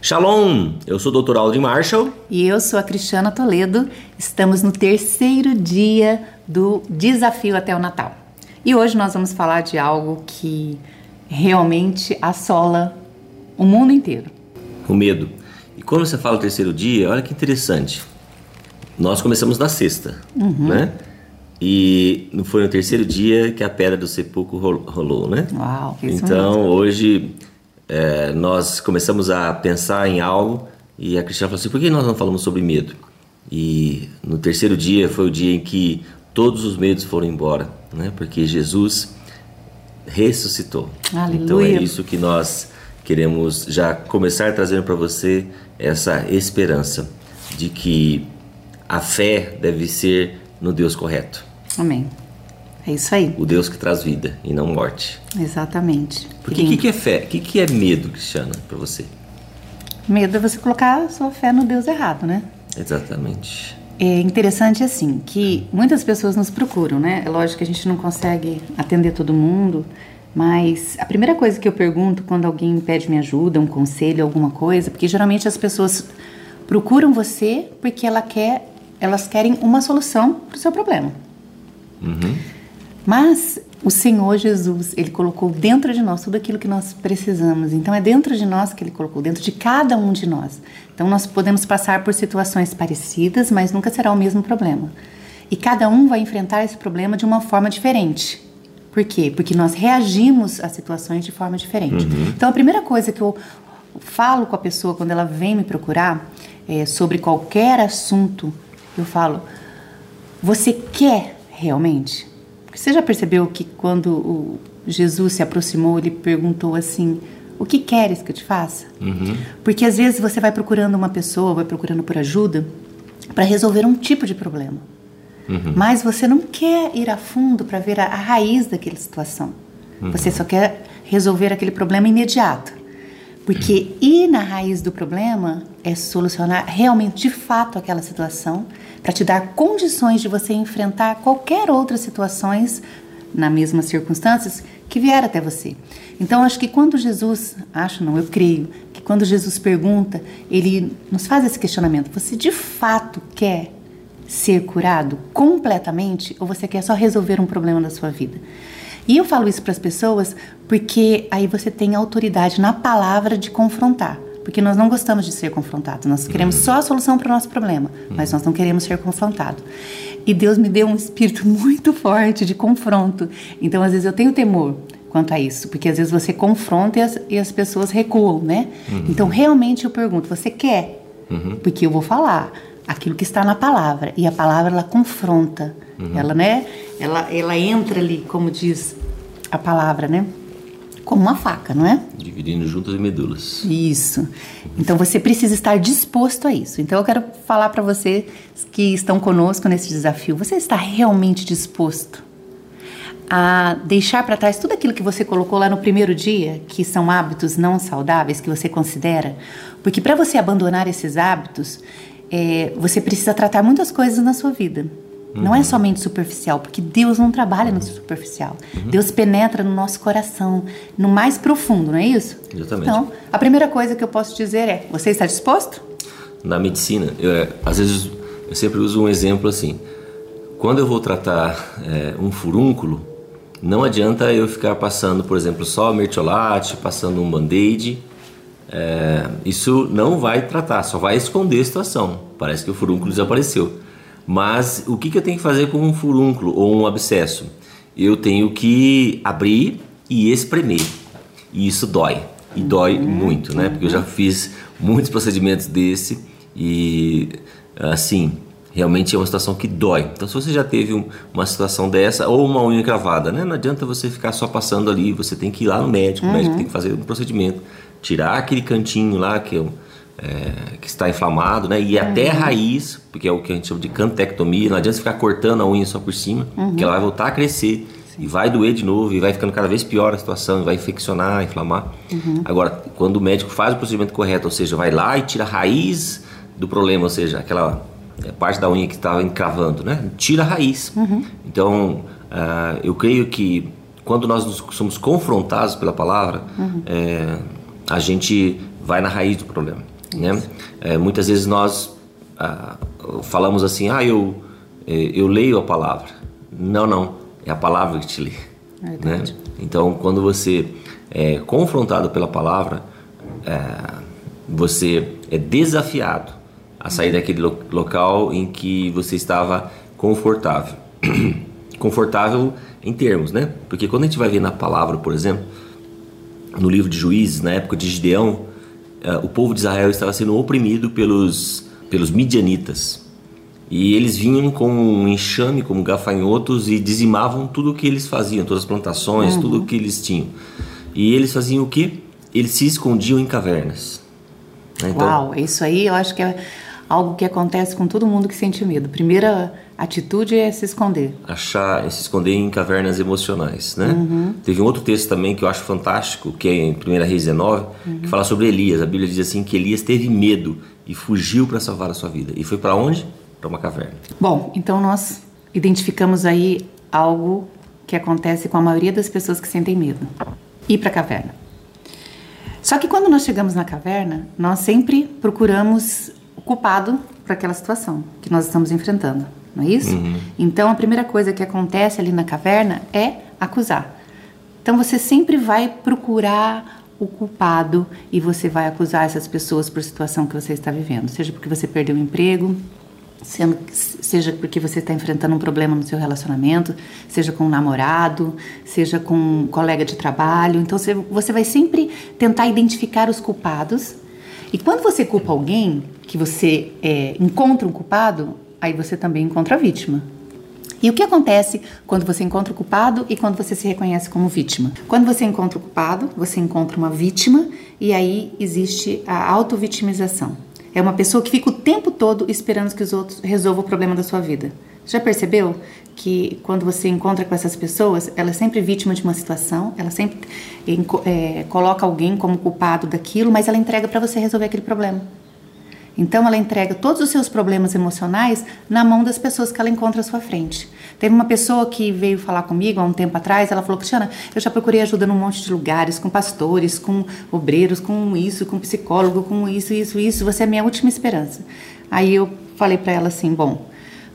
Shalom! Eu sou o Dr. Aldrin Marshall. E eu sou a Cristiana Toledo. Estamos no terceiro dia do desafio até o Natal. E hoje nós vamos falar de algo que realmente assola o mundo inteiro. O medo. E quando você fala terceiro dia, olha que interessante. Nós começamos na sexta, uhum. né? E não foi no terceiro dia que a pedra do sepulcro rolou, né? Uau! Então hoje é, nós começamos a pensar em algo e a Cristina falou assim: por que nós não falamos sobre medo? E no terceiro dia foi o dia em que todos os medos foram embora, né? Porque Jesus ressuscitou. Aleluia. Então é isso que nós queremos já começar trazendo para você essa esperança de que a fé deve ser no Deus correto. Amém. É isso aí. O Deus que traz vida e não morte. Exatamente. Porque o que, que, é fé? O que, que é medo, Cristiana, para você? Medo é você colocar a sua fé no Deus errado, né? Exatamente. É interessante assim que muitas pessoas nos procuram, né? É lógico que a gente não consegue atender todo mundo, mas a primeira coisa que eu pergunto quando alguém pede minha ajuda, um conselho, alguma coisa, porque geralmente as pessoas procuram você porque ela quer, elas querem uma solução para o seu problema. Uhum. Mas o Senhor Jesus, ele colocou dentro de nós tudo aquilo que nós precisamos. Então é dentro de nós que ele colocou, dentro de cada um de nós. Então nós podemos passar por situações parecidas, mas nunca será o mesmo problema. E cada um vai enfrentar esse problema de uma forma diferente. Por quê? Porque nós reagimos às situações de forma diferente. Uhum. Então a primeira coisa que eu falo com a pessoa quando ela vem me procurar é, sobre qualquer assunto, eu falo: você quer realmente? Você já percebeu que quando o Jesus se aproximou, ele perguntou assim: O que queres que eu te faça? Uhum. Porque às vezes você vai procurando uma pessoa, vai procurando por ajuda para resolver um tipo de problema. Uhum. Mas você não quer ir a fundo para ver a, a, raiz daquela situação. Uhum. Você só quer resolver aquele problema imediato. Porque ir na raiz do problema é solucionar realmente, de fato, aquela situação para te dar condições de você enfrentar qualquer outras situações na mesma circunstâncias que vier até você. Então acho que quando Jesus, acho não, eu creio que quando Jesus pergunta, ele nos faz esse questionamento: você de fato quer ser curado completamente ou você quer só resolver um problema da sua vida? E eu falo isso para as pessoas porque aí você tem autoridade na palavra de confrontar porque nós não gostamos de ser confrontados. Nós queremos uhum. só a solução para o nosso problema, mas nós não queremos ser confrontados. E Deus me deu um espírito muito forte de confronto. Então, às vezes, eu tenho temor quanto a isso, porque às vezes você confronta e as, e as pessoas recuam, né? Uhum. Então, realmente eu pergunto: você quer? Uhum. Porque eu vou falar aquilo que está na palavra e a palavra ela confronta, uhum. ela, né? Ela, ela entra ali, como diz a palavra, né? como uma faca, não é? Dividindo juntas e medulas. Isso. Então você precisa estar disposto a isso. Então eu quero falar para vocês que estão conosco nesse desafio. Você está realmente disposto a deixar para trás tudo aquilo que você colocou lá no primeiro dia, que são hábitos não saudáveis que você considera? Porque para você abandonar esses hábitos, é, você precisa tratar muitas coisas na sua vida. Uhum. Não é somente superficial, porque Deus não trabalha no superficial. Uhum. Deus penetra no nosso coração, no mais profundo, não é isso? Exatamente. Então, a primeira coisa que eu posso dizer é: você está disposto? Na medicina, eu, é, às vezes eu sempre uso um exemplo assim. Quando eu vou tratar é, um furúnculo, não adianta eu ficar passando, por exemplo, só mertiolate, passando um band-aid. É, isso não vai tratar, só vai esconder a situação. Parece que o furúnculo desapareceu. Mas o que, que eu tenho que fazer com um furúnculo ou um abscesso? Eu tenho que abrir e espremer. E isso dói. E dói uhum. muito, né? Porque eu já fiz muitos procedimentos desse e assim, realmente é uma situação que dói. Então, se você já teve um, uma situação dessa ou uma unha cravada, né? Não adianta você ficar só passando ali, você tem que ir lá no médico, uhum. o médico tem que fazer um procedimento, tirar aquele cantinho lá que é é, que está inflamado, né? E uhum. até a raiz, porque é o que a gente chama de cantectomia, não adianta ficar cortando a unha só por cima, uhum. que ela vai voltar a crescer e vai doer de novo e vai ficando cada vez pior a situação, vai infeccionar, inflamar. Uhum. Agora, quando o médico faz o procedimento correto, ou seja, vai lá e tira a raiz do problema, ou seja, aquela parte da unha que estava encravando, né? Tira a raiz. Uhum. Então, uh, eu creio que quando nós somos confrontados pela palavra, uhum. é, a gente vai na raiz do problema. Né? É, muitas vezes nós ah, falamos assim, ah, eu, eh, eu leio a palavra. Não, não, é a palavra que te lê. É né? Então, quando você é confrontado pela palavra, é, você é desafiado a sair daquele lo local em que você estava confortável. confortável em termos, né? Porque quando a gente vai ver na palavra, por exemplo, no livro de Juízes, na época de Gideão, uh, o povo de Israel estava sendo oprimido pelos, pelos midianitas. E eles vinham com um enxame, como gafanhotos, e dizimavam tudo o que eles faziam, todas as plantações, uhum. tudo o que eles tinham. E eles faziam o quê? Eles se escondiam em cavernas. Então, Uau, isso aí eu acho que é algo que acontece com todo mundo que sente medo. Primeira atitude é se esconder. Achar, é se esconder em cavernas emocionais, né? Uhum. Teve um outro texto também que eu acho fantástico, que é em 1 Reis 19, uhum. que fala sobre Elias. A Bíblia diz assim que Elias teve medo e fugiu para salvar a sua vida. E foi para onde? Para uma caverna. Bom, então nós identificamos aí algo que acontece com a maioria das pessoas que sentem medo. Ir para a caverna. Só que quando nós chegamos na caverna, nós sempre procuramos o culpado para aquela situação que nós estamos enfrentando, não é isso? Uhum. Então a primeira coisa que acontece ali na caverna é acusar. Então você sempre vai procurar o culpado e você vai acusar essas pessoas por situação que você está vivendo, seja porque você perdeu o emprego, seja porque você está enfrentando um problema no seu relacionamento, seja com um namorado, seja com um colega de trabalho. Então você vai sempre tentar identificar os culpados. E quando você culpa alguém, que você é, encontra um culpado, aí você também encontra a vítima. E o que acontece quando você encontra o culpado e quando você se reconhece como vítima? Quando você encontra o culpado, você encontra uma vítima e aí existe a auto-vitimização. É uma pessoa que fica o tempo todo esperando que os outros resolvam o problema da sua vida. Já percebeu que quando você encontra com essas pessoas, ela é sempre vítima de uma situação, ela sempre é, coloca alguém como culpado daquilo, mas ela entrega para você resolver aquele problema. Então ela entrega todos os seus problemas emocionais na mão das pessoas que ela encontra à sua frente. Teve uma pessoa que veio falar comigo há um tempo atrás, ela falou: Cristiana, eu já procurei ajuda num monte de lugares, com pastores, com obreiros, com isso, com psicólogo, com isso, isso, isso, você é a minha última esperança. Aí eu falei para ela assim: bom.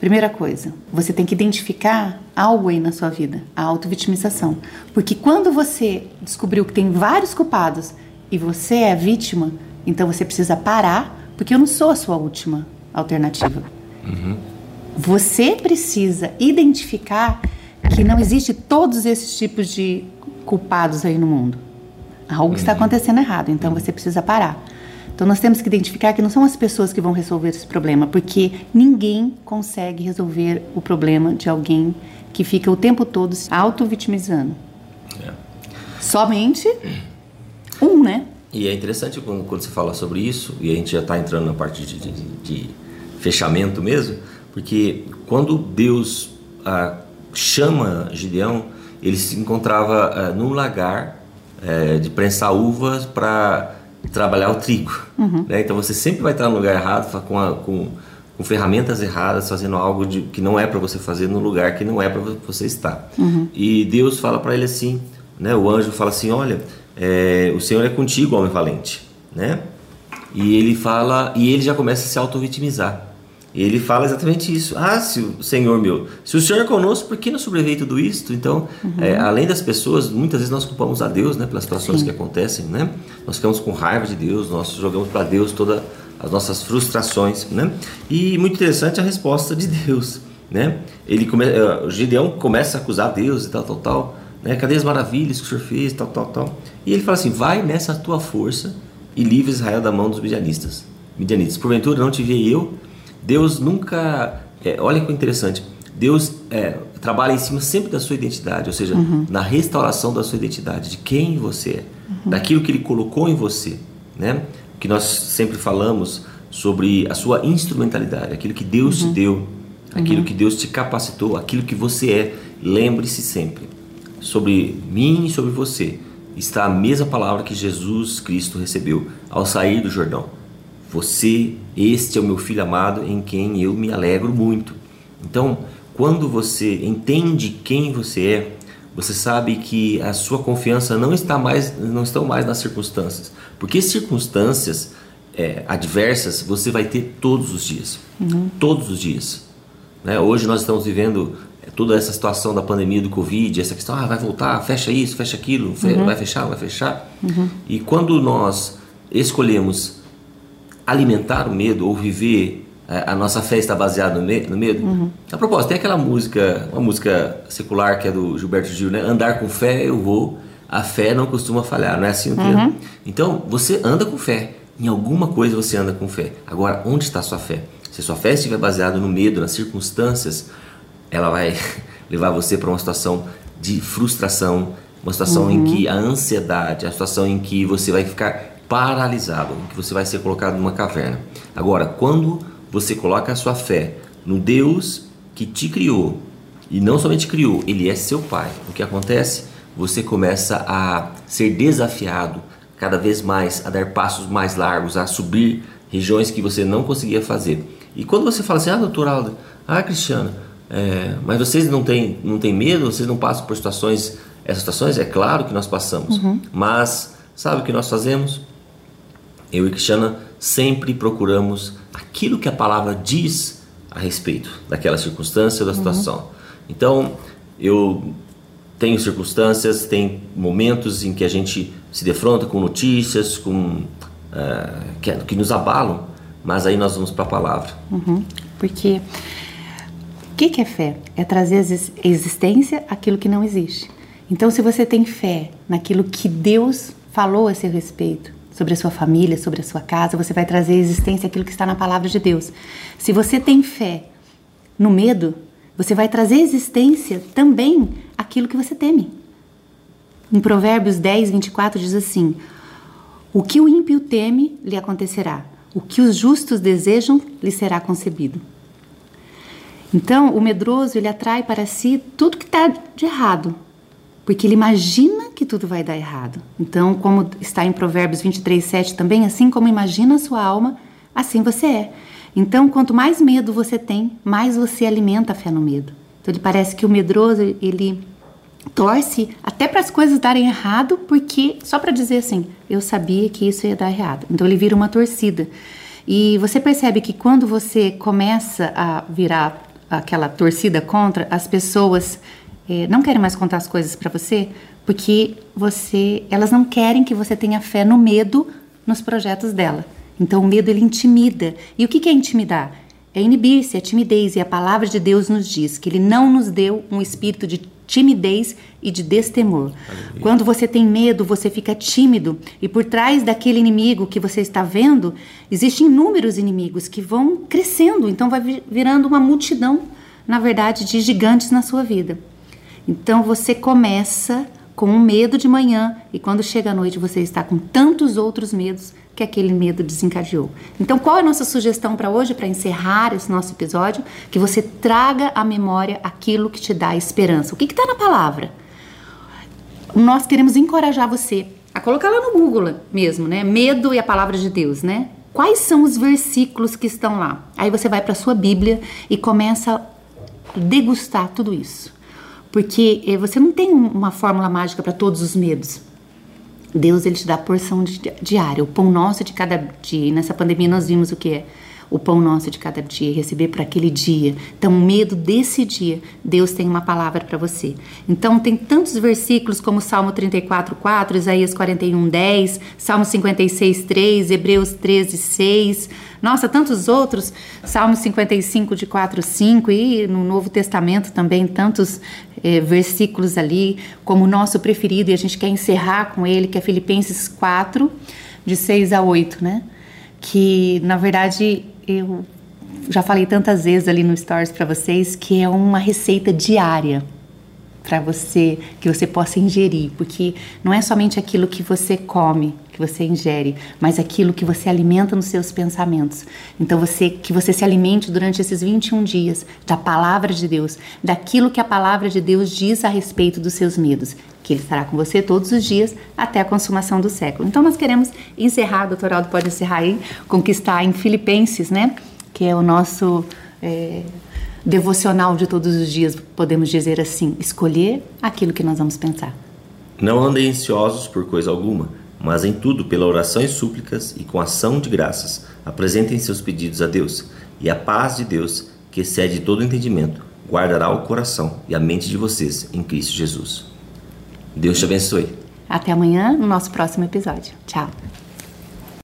Primeira coisa, você tem que identificar algo aí na sua vida, a autovitimização. Porque quando você descobriu que tem vários culpados e você é a vítima, então você precisa parar porque eu não sou a sua última alternativa. Uhum. Você precisa identificar que não existe todos esses tipos de culpados aí no mundo. Algo está uhum. acontecendo errado, então você precisa parar. Então nós temos que identificar que não são as pessoas que vão resolver esse problema, porque ninguém consegue resolver o problema de alguém que fica o tempo todo se auto-vitimizando. É. Somente um, né? E é interessante quando, quando, você fala sobre isso, e a gente já está entrando na parte de, de, de, fechamento mesmo, porque quando Deus ah, chama Gideão, ele se encontrava ah, num lagar eh, de prensar uvas para trabalhar o trigo. Uhum. Né? Então você sempre vai estar no lugar errado, com, a, com, com ferramentas erradas, fazendo algo de, que não é para você fazer no lugar que não é para você estar. Uhum. E Deus fala para ele assim, né? o anjo fala assim: olha é, o Senhor é contigo, homem valente, né? E ele fala, e ele já começa a se auto-vitimizar. Ele fala exatamente isso. Ah, se o Senhor meu, se o Senhor é conosco, por que não sobreveio tudo isto? Então, uhum. é, além das pessoas, muitas vezes nós culpamos a Deus, né, pelas situações Sim. que acontecem, né? Nós ficamos com raiva de Deus, nós jogamos para Deus todas as nossas frustrações, né? E muito interessante a resposta de Deus, né? Ele come, uh, o Gideão começa a acusar Deus e tal, tal, tal né? Cadê as maravilhas que o Senhor fez, tal, tal, tal. E ele fala assim: vai nessa tua força e livre Israel da mão dos midianistas. Midianitas. Porventura não te vi eu. Deus nunca. É, olha que interessante. Deus é, trabalha em cima sempre da sua identidade, ou seja, uhum. na restauração da sua identidade, de quem você é, uhum. daquilo que Ele colocou em você, né? Que nós sempre falamos sobre a sua instrumentalidade, aquilo que Deus uhum. te deu, aquilo uhum. que Deus te capacitou, aquilo que você é. Lembre-se sempre sobre mim e sobre você está a mesma palavra que Jesus Cristo recebeu ao sair do Jordão. Você, este é o meu filho amado em quem eu me alegro muito. Então, quando você entende quem você é, você sabe que a sua confiança não está mais não estão mais nas circunstâncias, Porque circunstâncias é, adversas você vai ter todos os dias. Uhum. Todos os dias. Né? Hoje nós estamos vivendo é, toda essa situação da pandemia do Covid, essa questão, ah, vai voltar, fecha isso, fecha aquilo, uhum. vai fechar, vai fechar. Uhum. E quando nós escolhemos alimentar o medo ou viver é, a nossa fé está baseada no, me no medo. Uhum. A propósito, tem aquela música, uma música secular que é do Gilberto Gil, né? Andar com fé eu vou, a fé não costuma falhar, não é assim o termo? Uhum. Então, você anda com fé, em alguma coisa você anda com fé. Agora, onde está a sua fé? Se a sua fé estiver baseada no medo, nas circunstâncias, ela vai levar você para uma situação de frustração, uma situação uhum. em que a ansiedade, a situação em que você vai ficar paralisado, que você vai ser colocado numa caverna. Agora, quando você coloca a sua fé no Deus que te criou e não somente criou, ele é seu pai. O que acontece? Você começa a ser desafiado cada vez mais, a dar passos mais largos, a subir regiões que você não conseguia fazer. E quando você fala assim, ah, doutor Aldo, ah, Cristiana, é, mas vocês não têm, não têm medo, vocês não passam por situações, essas situações? É claro que nós passamos, uhum. mas sabe o que nós fazemos? Eu e Cristiana sempre procuramos aquilo que a palavra diz a respeito daquela circunstância ou da uhum. situação. Uhum. Então, eu tenho circunstâncias, tem momentos em que a gente se defronta com notícias, com uh, que, que, nos abalam, mas aí nós vamos para a palavra. Uhum. Porque o que, que é fé? É trazer a existência aquilo que não existe. Então, se você tem fé naquilo que Deus falou a seu respeito, sobre a sua família, sobre a sua casa, você vai trazer à existência aquilo que está na palavra de Deus. Se você tem fé no medo, você vai trazer à existência também aquilo que você teme. Em Provérbios 10, 24 diz assim: O que o ímpio teme lhe acontecerá, o que os justos desejam lhe será concebido. Então, o medroso ele atrai para si tudo que está de errado, porque ele imagina que tudo vai dar errado. Então, como está em Provérbios 23, 7 também, assim como imagina a sua alma, assim você é. Então, quanto mais medo você tem, mais você alimenta a fé no medo. Então, ele parece que o medroso, ele torce até para as coisas darem errado, porque só para dizer assim, eu sabia que isso ia dar errado. Então, ele vira uma torcida. E você percebe que quando você começa a virar aquela torcida contra, as pessoas é, não querem mais contar as coisas para você porque você, elas não querem que você tenha fé no medo nos projetos dela. Então o medo ele intimida. E o que, que é intimidar? É inibir-se, é timidez. E a palavra de Deus nos diz que Ele não nos deu um espírito de timidez e de destemor. Aleluia. Quando você tem medo, você fica tímido. E por trás daquele inimigo que você está vendo, existem inúmeros inimigos que vão crescendo. Então vai virando uma multidão, na verdade, de gigantes na sua vida. Então você começa com um medo de manhã e quando chega a noite você está com tantos outros medos que aquele medo desencadeou. Então, qual é a nossa sugestão para hoje, para encerrar esse nosso episódio? Que você traga à memória aquilo que te dá esperança. O que está na palavra? Nós queremos encorajar você a colocar lá no Google mesmo, né? Medo e a palavra de Deus, né? Quais são os versículos que estão lá? Aí você vai para a sua Bíblia e começa a degustar tudo isso. Porque eh, você não tem uma fórmula mágica para todos os medos. Deus ele te dá a porção diária, o pão nosso de cada dia. Nessa pandemia nós vimos o que é o pão nosso de cada dia, receber para aquele dia. Então, medo desse dia, Deus tem uma palavra para você. Então, tem tantos versículos como Salmo 34, 4, Isaías 41, 10, Salmo 56, 3, Hebreus 13, 6. Nossa, tantos outros, Salmo 55, de 4, 5 e no Novo Testamento também tantos eh, versículos ali, como o nosso preferido, e a gente quer encerrar com ele, que é Filipenses 4, de 6 a 8, né? Que na verdade eu já falei tantas vezes ali no Stories para vocês que é uma receita diária para você que você possa ingerir, porque não é somente aquilo que você come, que você ingere, mas aquilo que você alimenta nos seus pensamentos. Então você que você se alimente durante esses 21 dias da palavra de Deus, daquilo que a palavra de Deus diz a respeito dos seus medos, que ele estará com você todos os dias até a consumação do século. Então nós queremos encerrar, doutor Aldo pode encerrar aí, conquistar em Filipenses, né? Que é o nosso é, devocional de todos os dias, podemos dizer assim, escolher aquilo que nós vamos pensar. Não andem ansiosos por coisa alguma, mas em tudo, pela oração e súplicas e com ação de graças, apresentem seus pedidos a Deus, e a paz de Deus, que excede todo entendimento, guardará o coração e a mente de vocês em Cristo Jesus. Deus te abençoe. Até amanhã no nosso próximo episódio. Tchau.